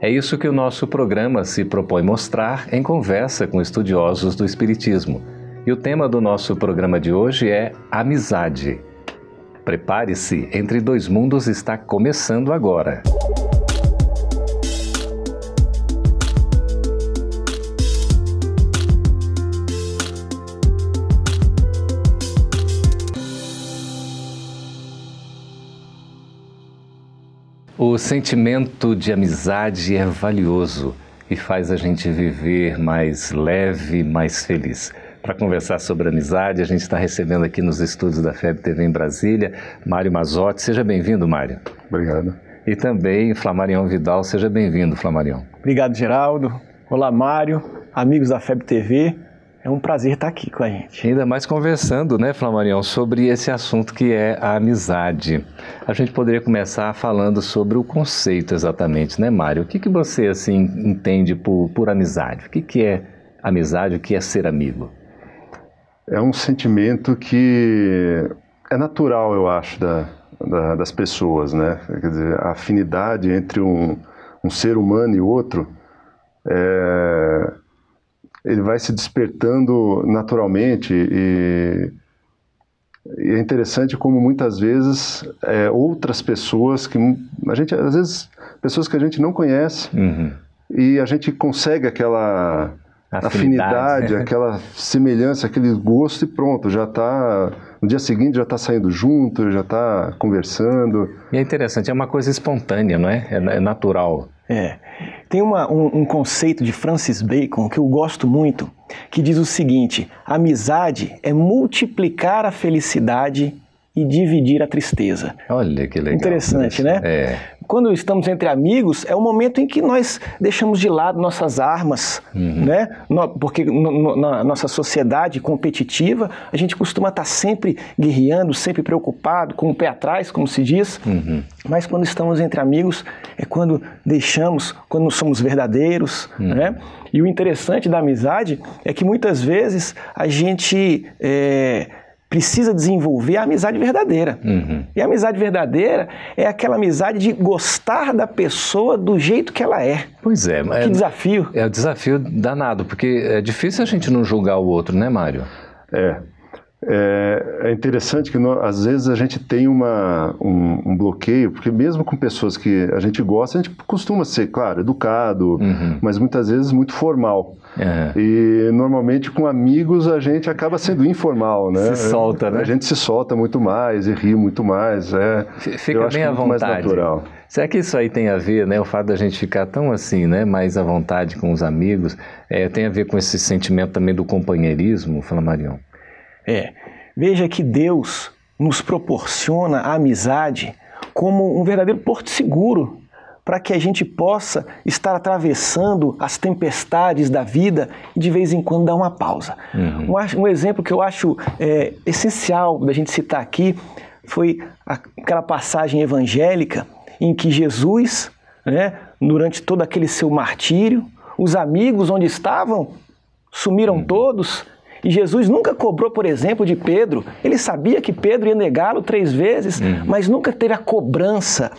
É isso que o nosso programa se propõe mostrar em conversa com estudiosos do Espiritismo. E o tema do nosso programa de hoje é amizade. Prepare-se, Entre Dois Mundos está começando agora. O sentimento de amizade é valioso e faz a gente viver mais leve, mais feliz. Para conversar sobre amizade, a gente está recebendo aqui nos estúdios da FEB TV em Brasília, Mário Mazotti. Seja bem-vindo, Mário. Obrigado. E também Flamarião Vidal. Seja bem-vindo, Flamarião. Obrigado, Geraldo. Olá, Mário, amigos da FEB TV. É um prazer estar aqui com a gente. Ainda mais conversando, né, Flamarião, sobre esse assunto que é a amizade. A gente poderia começar falando sobre o conceito exatamente, né, Mário? O que, que você, assim, entende por, por amizade? O que, que é amizade? O que é ser amigo? É um sentimento que é natural, eu acho, da, da, das pessoas, né? Quer dizer, a afinidade entre um, um ser humano e outro é ele vai se despertando naturalmente e, e é interessante como muitas vezes é, outras pessoas que a gente às vezes pessoas que a gente não conhece uhum. e a gente consegue aquela afinidade, afinidade aquela semelhança, aquele gosto e pronto, já está no dia seguinte já está saindo junto, já está conversando. E é interessante, é uma coisa espontânea, não é? É, é natural. É. Tem uma, um, um, conceito de Francis Bacon que eu gosto muito, que diz o seguinte: amizade é multiplicar a felicidade e dividir a tristeza. Olha que legal. Interessante, né? É quando estamos entre amigos, é o momento em que nós deixamos de lado nossas armas, uhum. né? Porque na nossa sociedade competitiva, a gente costuma estar sempre guerreando, sempre preocupado, com o pé atrás, como se diz. Uhum. Mas quando estamos entre amigos, é quando deixamos, quando somos verdadeiros, uhum. né? E o interessante da amizade é que muitas vezes a gente é, precisa desenvolver a amizade verdadeira. Uhum. E a amizade verdadeira é aquela amizade de gostar da pessoa do jeito que ela é. Pois é. Que é, desafio. É um desafio danado, porque é difícil a gente não julgar o outro, né, Mário? É. É, é interessante que nós, às vezes a gente tem uma, um, um, bloqueio, porque mesmo com pessoas que a gente gosta, a gente costuma ser, claro, educado, uhum. mas muitas vezes muito formal. Uhum. E normalmente com amigos a gente acaba sendo informal, né? Se solta, né? A gente se solta muito mais e ri muito mais. É, Fica bem à vontade. Mais natural. Será que isso aí tem a ver, né? O fato da gente ficar tão assim, né? Mais à vontade com os amigos, é, tem a ver com esse sentimento também do companheirismo, fala Marião? É. Veja que Deus nos proporciona a amizade como um verdadeiro porto seguro para que a gente possa estar atravessando as tempestades da vida e de vez em quando dar uma pausa. Uhum. Um, um, exemplo que eu acho é, essencial da gente citar aqui foi aquela passagem evangélica em que Jesus, né, durante todo aquele seu martírio, os amigos onde estavam sumiram uhum. todos e Jesus nunca cobrou, por exemplo, de Pedro. Ele sabia que Pedro ia negá-lo três vezes, uhum. mas nunca teve a cobrança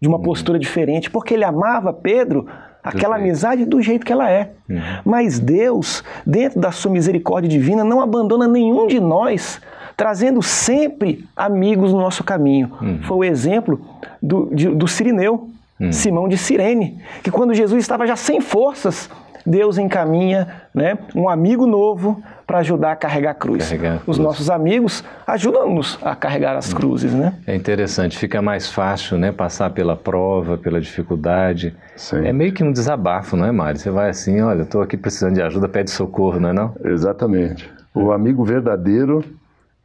de uma uhum. postura diferente, porque ele amava Pedro, aquela amizade do jeito que ela é. Uhum. Mas Deus, dentro da sua misericórdia divina, não abandona nenhum de nós, trazendo sempre amigos no nosso caminho. Uhum. Foi o exemplo do, de, do Sirineu, uhum. Simão de Cirene, que quando Jesus estava já sem forças, Deus encaminha né, um amigo novo para ajudar a carregar a cruz. Carregar a cruz. Os nossos amigos ajudam-nos a carregar as cruzes, né? É interessante, fica mais fácil, né, passar pela prova, pela dificuldade. Sim. É meio que um desabafo, não é, Mário? Você vai assim, olha, estou aqui precisando de ajuda, pede socorro, não é não? Exatamente. O amigo verdadeiro,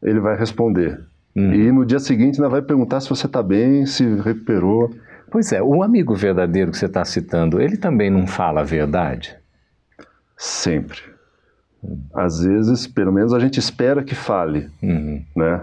ele vai responder. Hum. E no dia seguinte ainda vai perguntar se você está bem, se recuperou. Pois é, o amigo verdadeiro que você está citando, ele também não fala a verdade? Sempre. Às vezes, pelo menos a gente espera que fale, Uhum. né?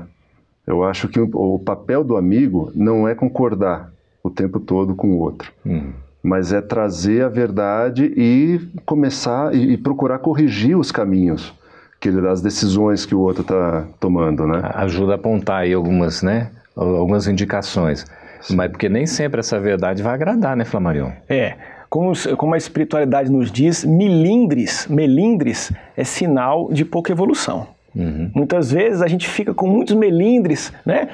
Eu acho que o, papel do amigo não é concordar o tempo todo com o outro, Uhum. mas é trazer a verdade e começar e, e procurar corrigir os caminhos que ele, as decisões que o outro está tomando, né? Ajuda a apontar aí algumas, né? Algumas indicações. Mas porque nem sempre essa verdade vai agradar, né, Flamarion? É, como, como a espiritualidade nos diz, milindres, melindres é sinal de pouca evolução. Uhum. Muitas vezes a gente fica com muitos melindres, né?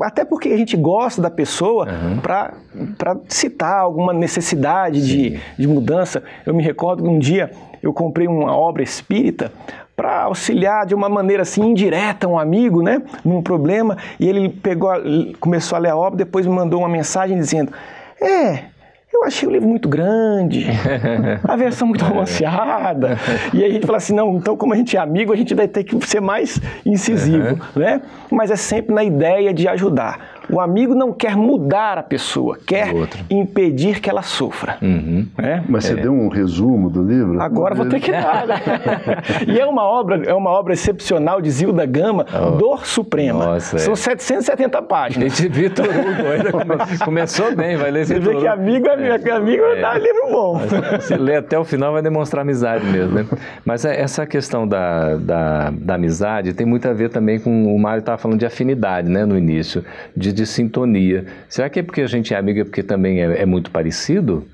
Até porque a gente gosta da pessoa para citar alguma necessidade de, de mudança. Eu me recordo que um dia eu comprei uma obra espírita para auxiliar de uma maneira assim indireta um amigo, né, num problema, e ele pegou, começou a ler a obra, depois me mandou uma mensagem dizendo: "É, eu achei o livro muito grande, a versão muito romanceada. E aí a gente fala assim, não, então como a gente é amigo, a gente vai ter que ser mais incisivo, né? Mas é sempre na ideia de ajudar. O amigo não quer mudar a pessoa, quer impedir que ela sofra. Uhum. né? Mas você deu um resumo do livro? Agora vou ter que dar. né? e é uma obra, é uma obra excepcional de Zilda Gama, Dor Suprema. Nossa, é. São 770 A páginas. gente Vitor Hugo começou bem, vai ler Você Vitor vê que amigo é amigo, amigo dá livro bom. Se ler até o final vai demonstrar amizade mesmo, né? Mas é- essa questão da, da, da amizade tem muito a ver também com o Mário estava falando de afinidade, né, no início, de, de sintonia. Será que é porque a gente é amigo é porque também é, é muito parecido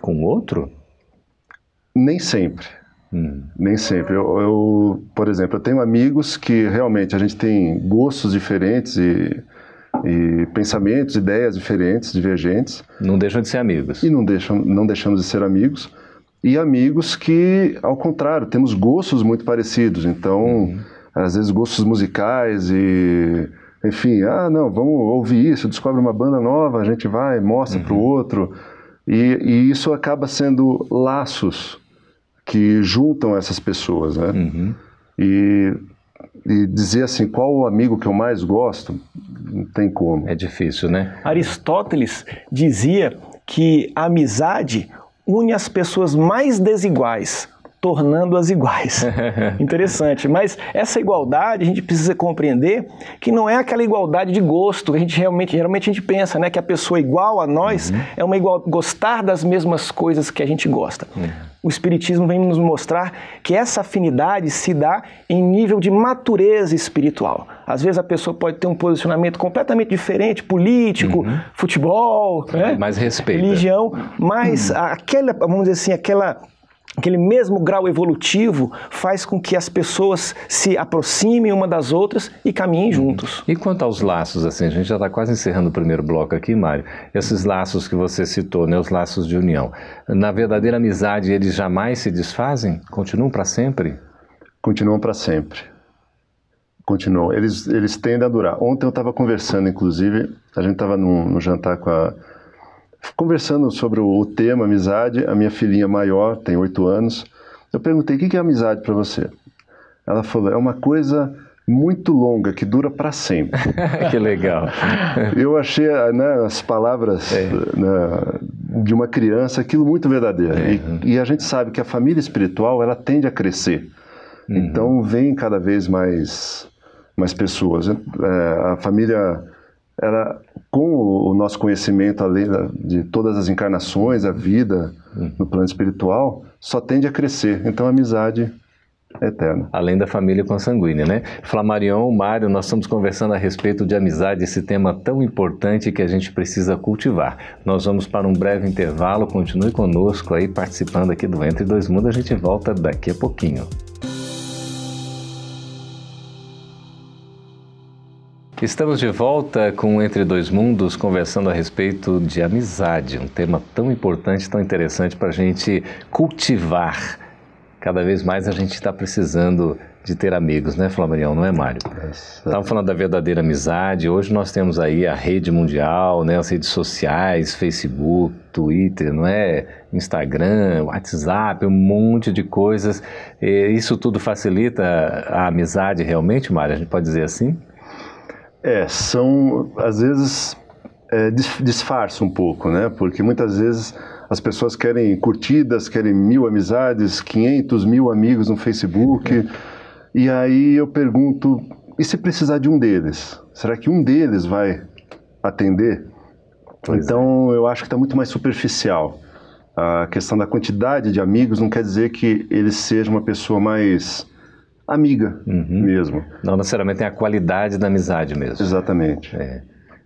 com o outro? Nem sempre. Hum. Nem sempre. Eu, eu, por exemplo, eu tenho amigos que realmente a gente tem gostos diferentes e, e pensamentos, ideias diferentes, divergentes, Não deixam de ser amigos. e não, deixam, não deixamos de ser amigos. E amigos que, ao contrário, temos gostos muito parecidos. Então, às vezes, gostos musicais e. Enfim, ah, não, vamos ouvir isso, descobre uma banda nova, a gente vai, mostra para o outro. E, e isso acaba sendo laços que juntam essas pessoas, né? Uhum. E, e dizer assim, qual o amigo que eu mais gosto, não tem como. É difícil, né? Aristóteles dizia que a amizade une as pessoas mais desiguais, tornando-as iguais. Interessante. Mas essa igualdade a gente precisa compreender que não é aquela igualdade de gosto que a gente realmente, geralmente a gente pensa, né, que a pessoa igual a nós é uma igual gostar das mesmas coisas que a gente gosta. O Espiritismo vem nos mostrar que essa afinidade se dá em nível de matureza espiritual. Às vezes a pessoa pode ter um posicionamento completamente diferente, político, futebol, né? Mas respeita. religião, mas aquela, vamos dizer assim, aquela aquele mesmo grau evolutivo faz com que as pessoas se aproximem uma das outras e caminhem juntos. E quanto aos laços, assim, a gente já está quase encerrando o primeiro bloco aqui, Mário. Esses laços que você citou, né, os laços de união. Na verdadeira amizade, eles jamais se desfazem? Continuam para sempre? Continuam para sempre. Continuam. Eles, eles tendem a durar. Ontem eu estava conversando, inclusive, a gente estava no, no jantar com a. Conversando sobre o, tema amizade, a minha filhinha maior, tem oito anos. Eu perguntei: o que é amizade para você? Ela falou: é uma coisa muito longa, que dura para sempre. que legal. Eu achei né, as palavras né, de uma criança aquilo muito verdadeiro. E, e a gente sabe que a família espiritual ela tende a crescer. Então vem cada vez mais mais pessoas. É, a família ela com o nosso conhecimento além de todas as encarnações, a vida no plano espiritual, só tende a crescer. Então a amizade é eterna. Além da família consanguínea, né? Flamarion, Mário, nós estamos conversando a respeito de amizade, esse tema tão importante que a gente precisa cultivar. Nós vamos para um breve intervalo, continue conosco aí participando aqui do Entre Dois Mundos, a gente volta daqui a pouquinho. Estamos de volta com Entre Dois Mundos, conversando a respeito de amizade, um tema tão importante, tão interessante para a gente cultivar. Cada vez mais a gente está precisando de ter amigos, né, Flamarião? Não é, Mário? Estava falando da verdadeira amizade. Hoje nós temos aí a rede mundial, né, as redes sociais, Facebook, Twitter, não é? Instagram, WhatsApp, um monte de coisas. E isso tudo facilita a amizade realmente, Mário? A gente pode dizer assim? É, são, às vezes, é, dis- disfarça um pouco, né? Porque muitas vezes as pessoas querem curtidas, querem mil amizades, 500 mil amigos no Facebook. E aí eu pergunto, e se precisar de um deles? Será que um deles vai atender? Pois então é. eu acho que está muito mais superficial. A questão da quantidade de amigos não quer dizer que ele seja uma pessoa mais amiga uhum. mesmo. Não necessariamente tem a qualidade da amizade mesmo. Exatamente. É.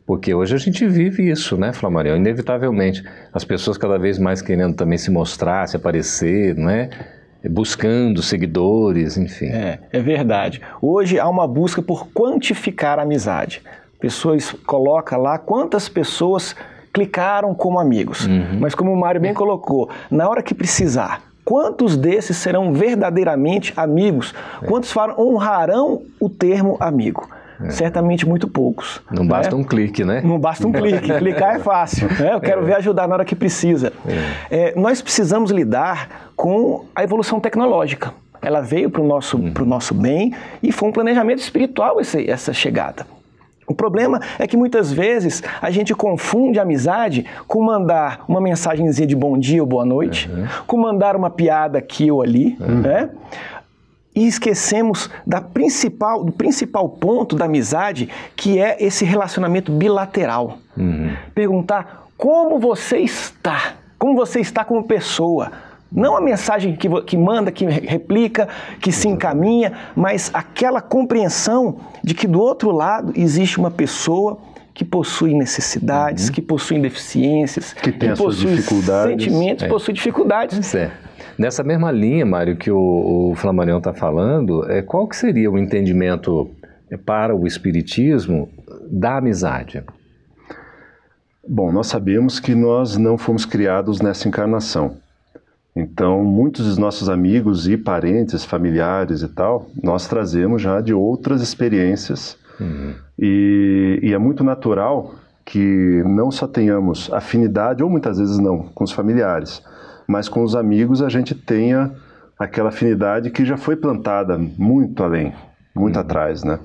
Porque hoje a gente vive isso, né, Flamarião? Inevitavelmente. As pessoas cada vez mais querendo também se mostrar, se aparecer, não é? Buscando seguidores, enfim. É, é verdade. Hoje há uma busca por quantificar a amizade. Pessoas colocam lá quantas pessoas clicaram como amigos. Uhum. Mas como o Mário bem colocou, na hora que precisar, quantos desses serão verdadeiramente amigos? É. Quantos honrarão o termo amigo? É. Certamente muito poucos. Não né? basta um clique, né? Não basta um clique. Clicar é fácil. Né? Eu quero é. ver ajudar na hora que precisa. É. é nós precisamos lidar com a evolução tecnológica. Ela veio para o nosso, uhum. nosso bem e foi um planejamento espiritual esse, essa chegada. O problema é que muitas vezes a gente confunde amizade com mandar uma mensagenzinha de bom dia ou boa noite, uhum. com mandar uma piada aqui ou ali, uhum. né? e esquecemos da principal, do principal ponto da amizade, que é esse relacionamento bilateral. Uhum. Perguntar como você está, como você está como pessoa. Não a mensagem que, que manda, que replica, que se encaminha, mas aquela compreensão de que do outro lado existe uma pessoa que possui necessidades, uhum. que possui deficiências, que, tem que possui sentimentos, é. possui dificuldades. É. Nessa mesma linha, Mário, que o, o Flamarião está falando, é, qual que seria o entendimento para o Espiritismo da amizade? Bom, nós sabemos que nós não fomos criados nessa encarnação. Então, muitos dos nossos amigos e parentes, familiares e tal, nós trazemos já de outras experiências. Uhum. E, e é muito natural que não só tenhamos afinidade, ou muitas vezes não, com os familiares, mas com os amigos a gente tenha aquela afinidade que já foi plantada muito além, muito hum. atrás, né?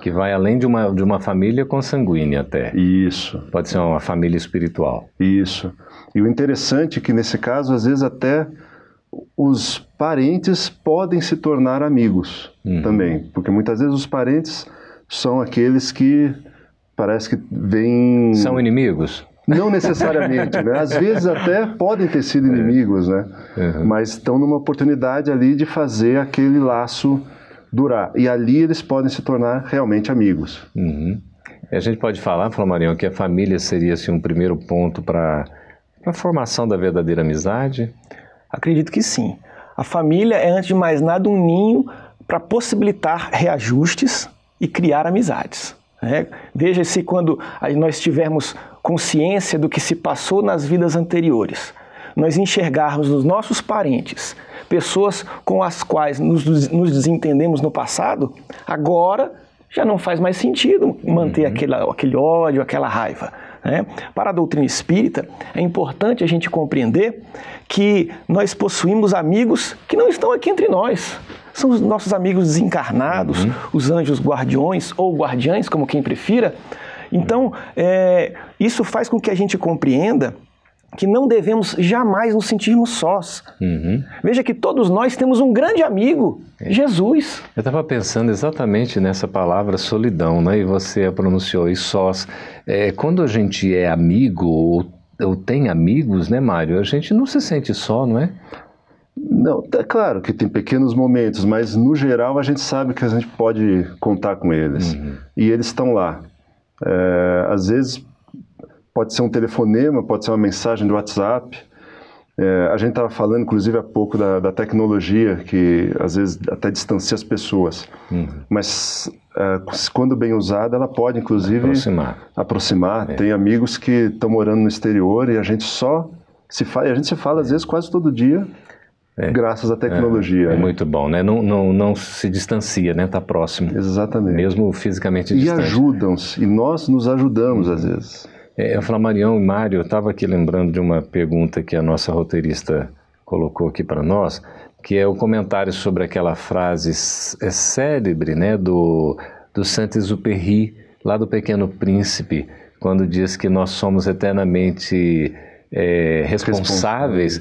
Que vai além de uma, de uma família consanguínea até. Isso. Pode ser uma família espiritual. Isso. E o interessante é que nesse caso, às vezes até os parentes podem se tornar amigos uhum. também, porque muitas vezes os parentes são aqueles que parece que vêm... São inimigos? Não necessariamente, né? Às vezes até podem ter sido é. inimigos, né? Uhum. Mas estão numa oportunidade ali de fazer aquele laço durar. E ali eles podem se tornar realmente amigos. Uhum. a gente pode falar, Flamarião, que a família seria assim, um primeiro ponto para a formação da verdadeira amizade? Acredito que sim. A família é, antes de mais nada, um ninho para possibilitar reajustes e criar amizades. Né? Veja se quando nós tivermos consciência do que se passou nas vidas anteriores, nós enxergarmos nos nossos parentes pessoas com as quais nos, nos desentendemos no passado, agora já não faz mais sentido manter uhum. aquele, aquele ódio, aquela raiva. Né? Para a doutrina espírita, é importante a gente compreender que nós possuímos amigos que não estão aqui entre nós. São os nossos amigos desencarnados, uhum. os anjos guardiões ou guardiães, como quem prefira. Então, é, isso faz com que a gente compreenda que não devemos jamais nos sentirmos sós. Uhum. Veja que todos nós temos um grande amigo, é. Jesus. Eu estava pensando exatamente nessa palavra solidão, né? E você a pronunciou, e sós. É, quando a gente é amigo ou, ou tem amigos, né, Mário? A gente não se sente só, não é? Não, é claro que tem pequenos momentos, mas no geral a gente sabe que a gente pode contar com eles. Uhum. E eles estão lá. É, às vezes pode ser um telefonema, pode ser uma mensagem do WhatsApp. É, a gente estava falando, inclusive, há pouco da, da, tecnologia, que às vezes até distancia as pessoas. Uhum. Mas é, quando bem usada, ela pode, inclusive, aproximar. aproximar. É. Tem amigos que estão morando no exterior e a gente só se fala, a gente se fala às vezes quase todo dia é. Graças à tecnologia. É, é, muito bom, né? Não, não, não se distancia, né? Está próximo. Exatamente. Mesmo fisicamente distante. E ajudam-se, e nós nos ajudamos às vezes. É, Flamarião e Mário, eu estava aqui lembrando de uma pergunta que a nossa roteirista colocou aqui para nós, que é o comentário sobre aquela frase é célebre, né? Do, do Saint-Exupéry, lá do Pequeno Príncipe, quando diz que nós somos eternamente é, responsáveis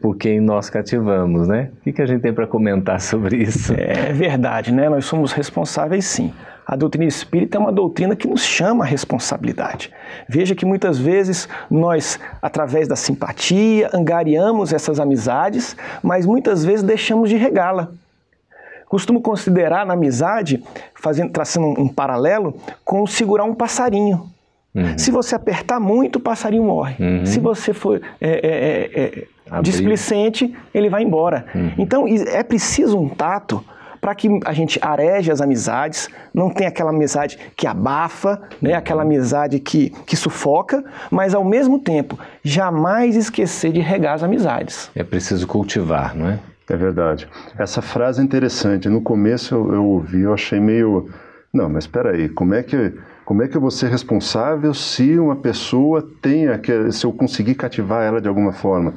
por quem nós cativamos, né? O que, que a gente tem para comentar sobre isso? É verdade, né? Nós somos responsáveis sim. A doutrina espírita é uma doutrina que nos chama a responsabilidade. Veja que muitas vezes nós, através da simpatia, angariamos essas amizades, mas muitas vezes deixamos de regá-la. Costumo considerar na amizade, fazendo, traçando um paralelo, com segurar um passarinho. Uhum. Se você apertar muito, o passarinho morre. Uhum. Se você for é, é, é, é displicente, ele vai embora. Uhum. Então é preciso um tato para que a gente areje as amizades, não tem aquela amizade que abafa, né, aquela amizade que, que sufoca, mas ao mesmo tempo jamais esquecer de regar as amizades. É preciso cultivar, não é? É verdade. Essa frase é interessante. No começo eu, eu ouvi, eu achei meio. Não, mas espera aí, como é que como é que eu vou ser responsável se uma pessoa tenha que se eu conseguir cativar ela de alguma forma?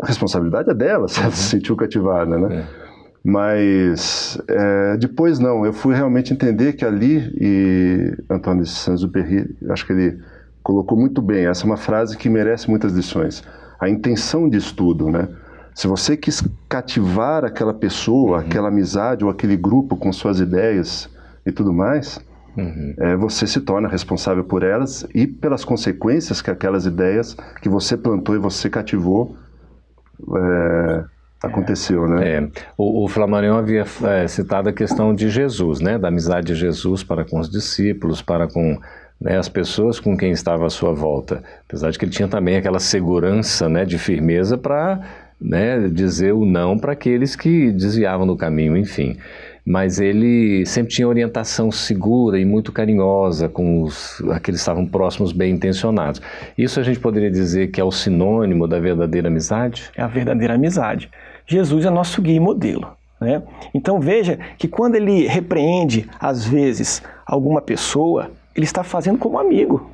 A responsabilidade é dela, se ela se sentiu cativada, né? É. Mas é, depois não, eu fui realmente entender que ali, e Antônio de Saint-Exupéry, acho que ele colocou muito bem, essa é uma frase que merece muitas lições. A intenção de estudo, né? Se você quis cativar aquela pessoa, uhum. aquela amizade ou aquele grupo com suas ideias e tudo mais, uhum. é, você se torna responsável por elas e pelas consequências que aquelas ideias que você plantou e você cativou é, aconteceu, né? É. O, o Flamarion havia é, citado a questão de Jesus, né? Da amizade de Jesus para com os discípulos, para com né, as pessoas com quem estava à sua volta. Apesar de que ele tinha também aquela segurança, né, de firmeza para né, dizer o não para aqueles que desviavam do caminho, enfim. Mas ele sempre tinha orientação segura e muito carinhosa com os, aqueles que estavam próximos, bem intencionados. Isso a gente poderia dizer que é o sinônimo da verdadeira amizade? É a verdadeira amizade. Jesus é nosso guia e modelo. Né? Então veja que quando ele repreende, às vezes, alguma pessoa, ele está fazendo como amigo.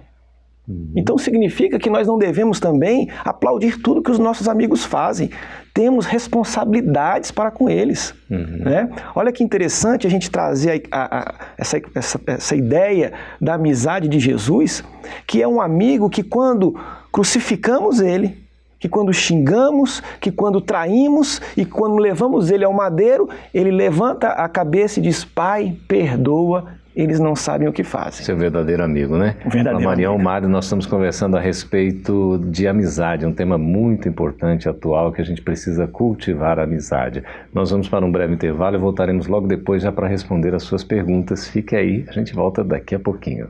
Uhum. Então significa que nós não devemos também aplaudir tudo que os nossos amigos fazem. Temos responsabilidades para com eles. Uhum. Né? Olha que interessante a gente trazer a, a, a, essa, essa, essa ideia da amizade de Jesus, que é um amigo que quando crucificamos ele, que quando xingamos, que quando traímos e quando levamos ele ao madeiro, ele levanta a cabeça e diz: Pai, perdoa, eles não sabem o que fazem. Seu verdadeiro amigo, né? Verdadeiro Marião amigo. Mário, nós estamos conversando a respeito de amizade, um tema muito importante atual que a gente precisa cultivar a amizade. Nós vamos para um breve intervalo e voltaremos logo depois já para responder as suas perguntas. Fique aí, a gente volta daqui a pouquinho.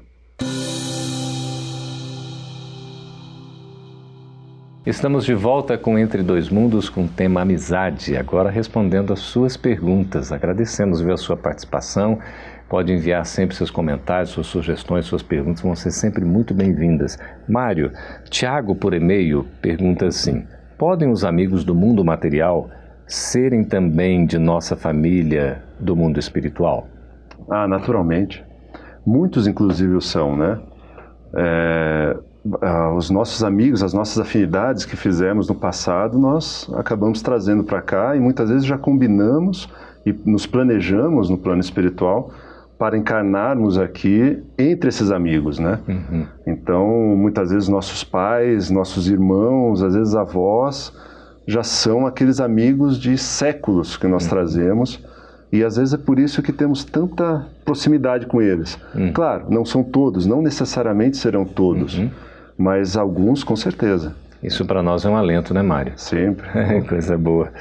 Estamos de volta com Entre Dois Mundos com o tema Amizade, agora respondendo as suas perguntas. Agradecemos a sua participação Pode enviar sempre seus comentários, suas sugestões, suas perguntas vão ser sempre muito bem-vindas. Mário, Tiago por e-mail pergunta assim: Podem os amigos do mundo material serem também de nossa família do mundo espiritual? Ah, naturalmente. Muitos, inclusive, são, né? É, os nossos amigos, as nossas afinidades que fizemos no passado, nós acabamos trazendo para cá e muitas vezes já combinamos e nos planejamos no plano espiritual para encarnarmos aqui entre esses amigos, né? Uhum. Então, muitas vezes nossos pais, nossos irmãos, às vezes avós, já são aqueles amigos de séculos que nós uhum. trazemos e às vezes é por isso que temos tanta proximidade com eles. Uhum. Claro, não são todos, não necessariamente serão todos, uhum. Mas alguns com certeza. Isso para nós é um alento, né, Mário? Sempre. Coisa boa.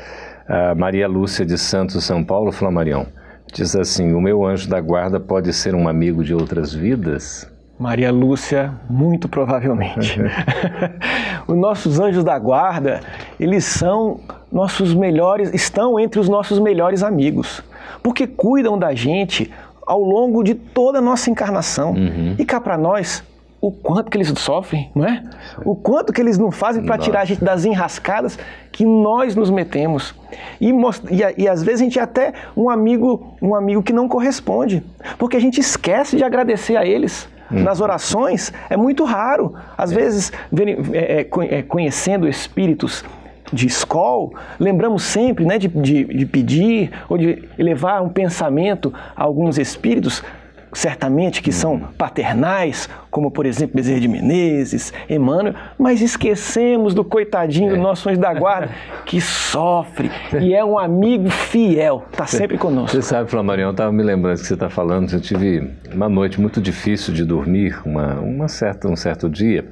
Uh, Maria Lúcia de Santos, São Paulo, Flamarião. Diz assim: O meu anjo da guarda pode ser um amigo de outras vidas? Maria Lúcia, muito provavelmente. os nossos anjos da guarda, eles são nossos melhores, estão entre os nossos melhores amigos, porque cuidam da gente ao longo de toda a nossa encarnação. Uhum. E cá para nós, o quanto que eles sofrem, não é? O quanto que eles não fazem para tirar a gente das enrascadas que nós nos metemos. E, e, e, às vezes a gente é até um amigo, um amigo que não corresponde, porque a gente esquece de agradecer a eles. Hum. Nas orações é muito raro. Às é. vezes, é, é, é, conhecendo espíritos de escola, lembramos sempre né, de, de, de pedir ou de levar um pensamento a alguns espíritos certamente que são paternais, como por exemplo Bezerra de Menezes, Emmanuel, mas esquecemos do coitadinho é. do nosso anjo da guarda, que sofre e é um amigo fiel, está sempre conosco. Você sabe, Flamarião, eu estava me lembrando que você está falando, eu tive uma noite muito difícil de dormir, uma, uma certa, um certo dia,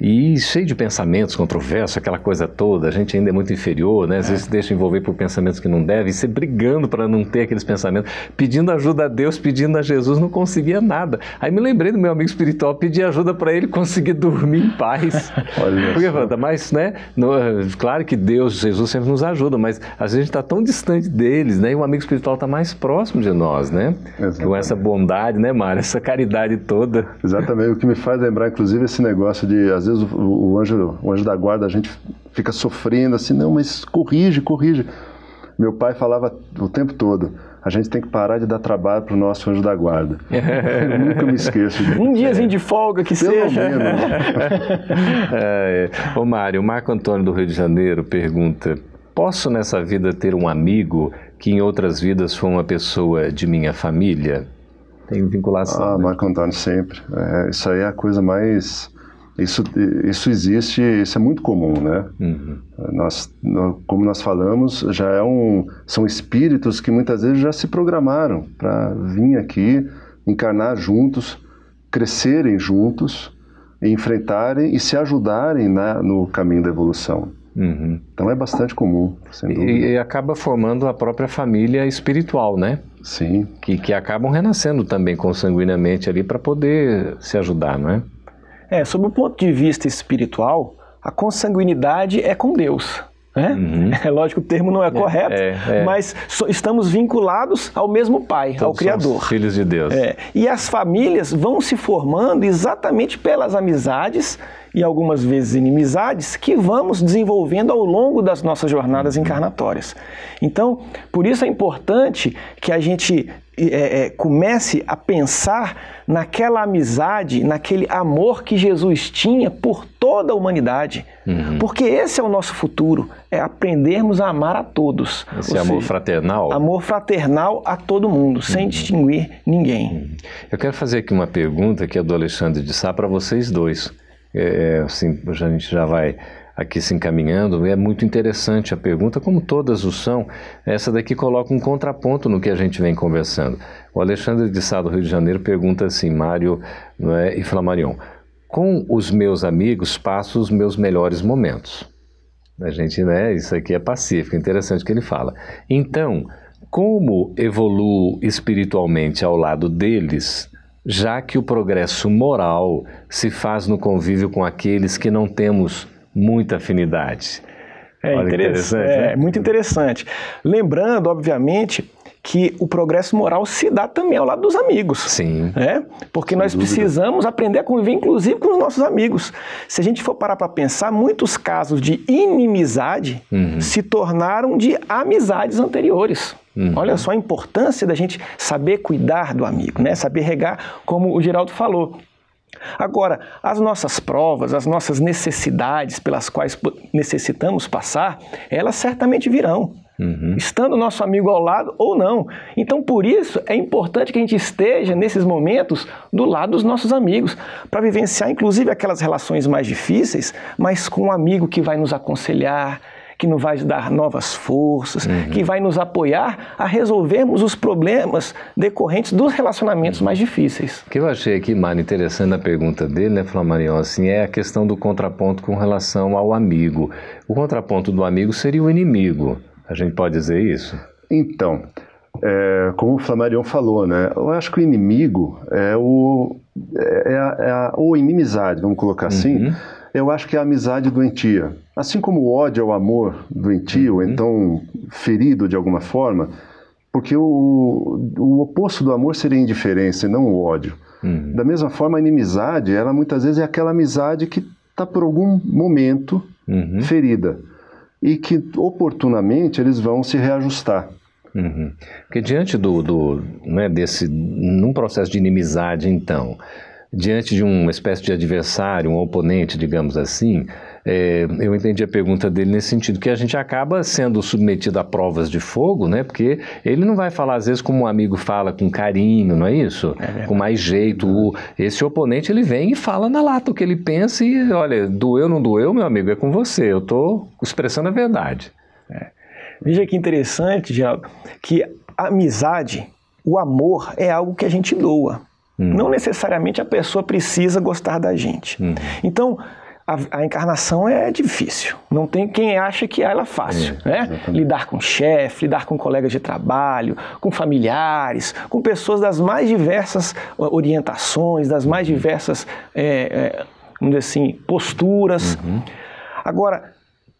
e cheio de pensamentos controversos, aquela coisa toda, a gente ainda é muito inferior, né? Às vezes se deixa envolver por pensamentos que não deve, e você brigando para não ter aqueles pensamentos, pedindo ajuda a Deus, pedindo a Jesus, não conseguia nada. Aí me lembrei do meu amigo espiritual, pedi ajuda para ele conseguir dormir em paz. Olha Porque, Wanda, mas, né? No, claro que Deus, Jesus sempre nos ajuda, mas a gente está tão distante deles, né? E o amigo espiritual está mais próximo de nós, né? Exatamente. Com essa bondade, né, Mário? Essa caridade toda. Exatamente. O que me faz lembrar, inclusive, esse negócio de, às vezes, o, o, anjo, o anjo da guarda, a gente fica sofrendo assim, não, mas corrige, corrige. Meu pai falava o tempo todo, a gente tem que parar de dar trabalho para o nosso anjo da guarda. Eu nunca me esqueço disso. Um diazinho de folga que Pelo seja. Menos. é, ô Mário, o Marco Antônio do Rio de Janeiro pergunta, posso nessa vida ter um amigo que em outras vidas foi uma pessoa de minha família? Tem vinculação. Ah, né? Marco Antônio, sempre. É, isso aí é a coisa mais isso, isso existe, isso é muito comum, né? Uhum. Nós, como nós falamos, já é um, são espíritos que muitas vezes já se programaram para vir aqui, encarnar juntos, crescerem juntos, enfrentarem e se ajudarem né, no caminho da evolução. Uhum. Então é bastante comum, sem dúvida. E, e, acaba formando a própria família espiritual, né? Sim. Que, que acabam renascendo também consanguinamente ali para poder se ajudar, não é? É, sob o ponto de vista espiritual, a consanguinidade é com Deus. Né? Uhum. É lógico que o termo não é, é correto, é, é. mas so, estamos vinculados ao mesmo Pai, Todos ao Criador. filhos de Deus. É. E as famílias vão se formando exatamente pelas amizades e algumas vezes inimizades que vamos desenvolvendo ao longo das nossas jornadas encarnatórias. Então, por isso é importante que a gente é, é, comece a pensar naquela amizade, naquele amor que Jesus tinha por toda a humanidade. Uhum. Porque esse é o nosso futuro, é aprendermos a amar a todos. Esse amor seja, fraternal? Amor fraternal a todo mundo, uhum. sem distinguir ninguém. Uhum. Eu quero fazer aqui uma pergunta que é do Alexandre de Sá para vocês dois. É, é, assim, a gente já vai aqui se encaminhando, é muito interessante a pergunta, como todas o são. Essa daqui coloca um contraponto no que a gente vem conversando. O Alexandre de Sá do Rio de Janeiro pergunta assim, Mário é, e Flamarion, com os meus amigos passo os meus melhores momentos. A gente, né, isso aqui é pacífico, interessante o que ele fala. Então, como evoluo espiritualmente ao lado deles, já que o progresso moral se faz no convívio com aqueles que não temos muita afinidade. É Olha interessante, é né? muito interessante. Lembrando, obviamente, que o progresso moral se dá também ao lado dos amigos. Sim. Né? Porque nós dúvida. precisamos aprender a conviver, inclusive, com os nossos amigos. Se a gente for parar para pensar, muitos casos de inimizade uhum. se tornaram de amizades anteriores. Uhum. Olha só a importância da gente saber cuidar do amigo, né? saber regar, como o Geraldo falou. Agora, as nossas provas, as nossas necessidades pelas quais necessitamos passar, elas certamente virão. Uhum. Estando nosso amigo ao lado ou não. Então, por isso, é importante que a gente esteja nesses momentos do lado dos nossos amigos, para vivenciar, inclusive, aquelas relações mais difíceis, mas com um amigo que vai nos aconselhar, que nos vai dar novas forças, uhum. que vai nos apoiar a resolvermos os problemas decorrentes dos relacionamentos mais difíceis. O que eu achei aqui, Mário, interessante na pergunta dele, né, Flamarion, assim, é a questão do contraponto com relação ao amigo. O contraponto do amigo seria o inimigo. A gente pode dizer isso? Então, é, como o Flamarion falou, né? Eu acho que o inimigo é o é, é a, é a, ou inimizade, vamos colocar assim. Uhum eu acho que é a amizade doentia. Assim como o ódio é o amor doentio, uhum. então ferido de alguma forma, porque o, o oposto do amor seria a indiferença e não o ódio. Uhum. Da mesma forma, a inimizade, ela muitas vezes é aquela amizade que está por algum momento uhum. ferida e que oportunamente eles vão se reajustar. Uhum. Porque diante do, do né, desse, num processo de inimizade, então, diante de uma espécie de adversário, um oponente, digamos assim, é, eu entendi a pergunta dele nesse sentido, que a gente acaba sendo submetido a provas de fogo, né? Porque ele não vai falar, às vezes, como um amigo fala, com carinho, não é isso? É com mais jeito. O, esse oponente, ele vem e fala na lata o que ele pensa e, olha, doeu, não doeu, meu amigo, é com você. Eu estou expressando a verdade. É. Veja que interessante, Geraldo, que a amizade, o amor, é algo que a gente doa. Hum. Não necessariamente a pessoa precisa gostar da gente. Hum. Então, a, a, encarnação é difícil. Não tem quem acha que ela é fácil. É, né? Lidar com chefe, lidar com colegas de trabalho, com familiares, com pessoas das mais diversas orientações, das mais diversas, é, é, vamos dizer assim, posturas. Uhum. Agora,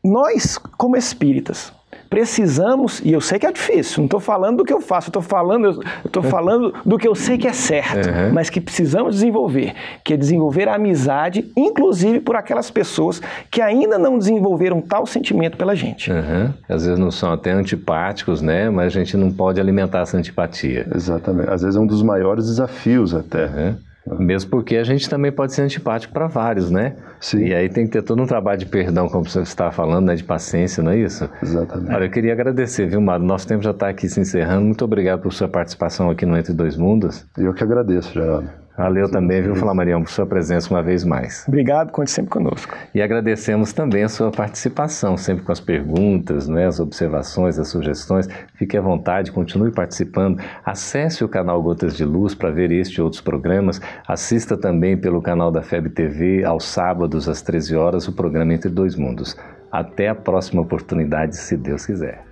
nós, como espíritas, precisamos, e eu sei que é difícil, não estou falando do que eu faço, estou falando, estou falando do que eu sei que é certo, uhum. mas que precisamos desenvolver, que é desenvolver a amizade, inclusive por aquelas pessoas que ainda não desenvolveram tal sentimento pela gente. Uhum. Às vezes não são até antipáticos, né? Mas a gente não pode alimentar essa antipatia. Exatamente. Às vezes é um dos maiores desafios até. Uhum. Mesmo porque a gente também pode ser antipático para vários, né? Sim. E aí tem que ter todo um trabalho de perdão, como você estava falando, né? De paciência, não é isso? Exatamente. Olha, eu queria agradecer, viu, Mário? Nosso tempo já está aqui se encerrando. Muito obrigado por sua participação aqui no Entre Dois Mundos. Eu que agradeço, Geraldo. Valeu também, viu, Flamarião, por sua presença uma vez mais. Obrigado, conte sempre conosco. E agradecemos também a sua participação, sempre com as perguntas, né, as observações, as sugestões. Fique à vontade, continue participando. Acesse o canal Gotas de Luz para ver este e outros programas. Assista também pelo canal da FEB TV, aos sábados, às 13 horas, o programa Entre Dois Mundos. Até a próxima oportunidade, se Deus quiser.